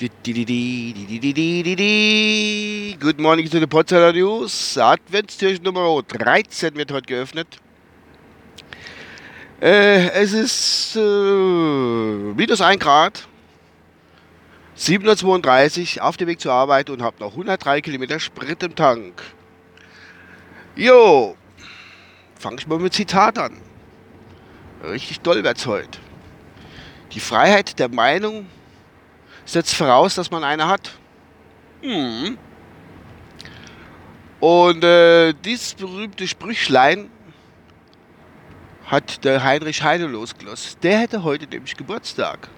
Good morning to the Potsdamer News. Adventstürchen Nummer 13 wird heute geöffnet. Äh, es ist äh, minus 1 Grad, 732 auf dem Weg zur Arbeit und habe noch 103 Kilometer Sprit im Tank. Jo, fange ich mal mit Zitat an. Richtig doll wird's heute. Die Freiheit der Meinung setzt voraus, dass man eine hat. Hm. Und äh, dieses berühmte Sprüchlein hat der Heinrich Heine losgelassen. Der hätte heute nämlich Geburtstag.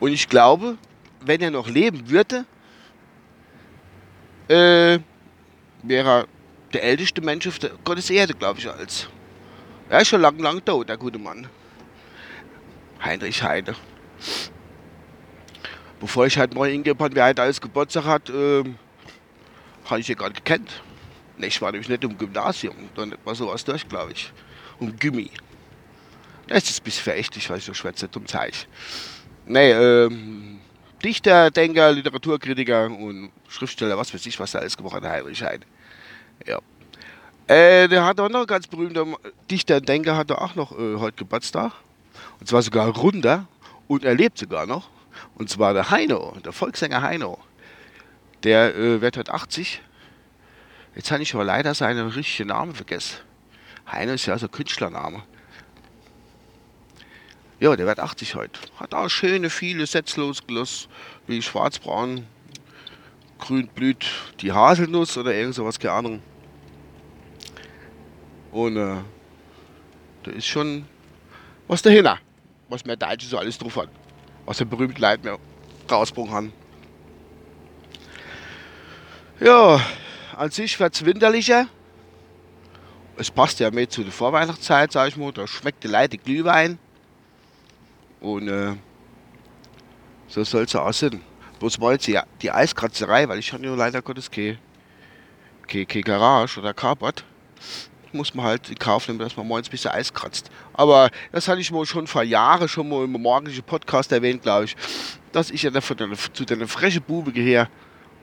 Und ich glaube, wenn er noch leben würde, äh, wäre er der älteste Mensch auf der Gottes Erde, glaube ich, als. Er ist schon lang, lang tot, der gute Mann. Heinrich Heine. Bevor ich halt mal hingebe, wer halt alles Geburtstag hat, äh, habe ich ihn gar nicht gekannt. Ne, ich war nämlich nicht im Gymnasium, da nicht mal sowas durch, glaube ich. Um Gimmi. Das ist ein bisschen verächtlich, weil ich so schwätze, dumm Zeich. Nee, ähm, Dichter, Denker, Literaturkritiker und Schriftsteller, was weiß ich, was da alles gemacht hat, Heinrich Heine. Ja. Äh, der hat auch noch ganz berühmter Dichter und Denker, hat er auch noch äh, heute Geburtstag. Und zwar sogar runder und er lebt sogar noch. Und zwar der Heino, der Volkssänger Heino. Der äh, wird heute 80. Jetzt habe ich aber leider seinen richtigen Namen vergessen. Heino ist ja so ein Künstlername. Ja, der wird 80 heute. Hat auch schöne, viele Sätze losgelassen, wie schwarzbraun, grün blüht die Haselnuss oder irgend sowas, keine Ahnung. Und äh, da ist schon was dahinter, was mir Deutsche so alles drauf hat. Was der berühmte Leid mir rausgebracht haben. Ja, an sich wird es winterlicher. Es passt ja mehr zu der Vorweihnachtszeit, sag ich mal. Da schmeckt die Leute Glühwein. Und äh, so soll es auch sein. Bloß mal jetzt die, die Eiskratzerei, weil ich habe ja leider Gottes keine, keine, keine Garage oder Carport. Muss man halt in Kauf nehmen, dass man morgens ein bisschen Eis kratzt. Aber das hatte ich mal schon vor Jahren schon mal im morgendlichen Podcast erwähnt, glaube ich, dass ich ja dafür zu deiner freche Bube gehe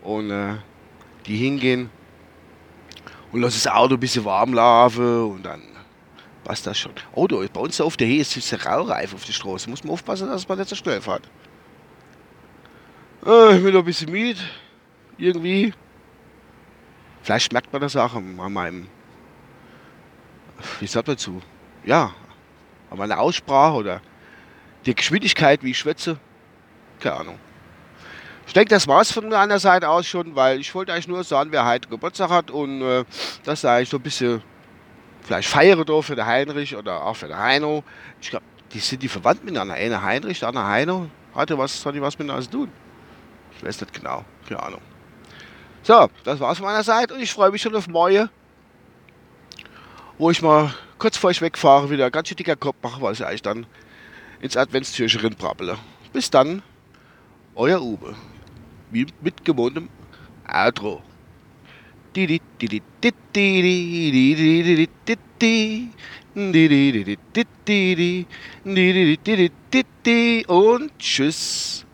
und äh, die hingehen und lass das Auto ein bisschen warm laufen und dann passt das schon. Oh, da, bei uns auf der Höhe ist der Raureif auf der Straße. Muss man aufpassen, dass man nicht so schnell fährt. Äh, ich bin noch ein bisschen müde. Irgendwie. Vielleicht merkt man das auch an meinem. Wie sagt man dazu? Ja, an meiner Aussprache oder die Geschwindigkeit, wie ich schwätze. Keine Ahnung. Ich denke, das war es von meiner Seite aus schon, weil ich wollte eigentlich nur sagen, wer heute Geburtstag hat und äh, das da ich so ein bisschen vielleicht feiere da für den Heinrich oder auch für den Heino. Ich glaube, die sind die verwandt miteinander. Einer Heinrich, der andere Heino. Hatte was, hat die was miteinander zu tun? Ich weiß nicht genau. Keine Ahnung. So, das war's von meiner Seite und ich freue mich schon auf morgen, wo ich mal kurz vor ich wegfahre wieder ganz schön dicker Kopf mache, weil ich eigentlich dann ins Adventstürchen rinbrabbele. Bis dann, euer Uwe. Wie mit gewohntem Outro. Und tschüss.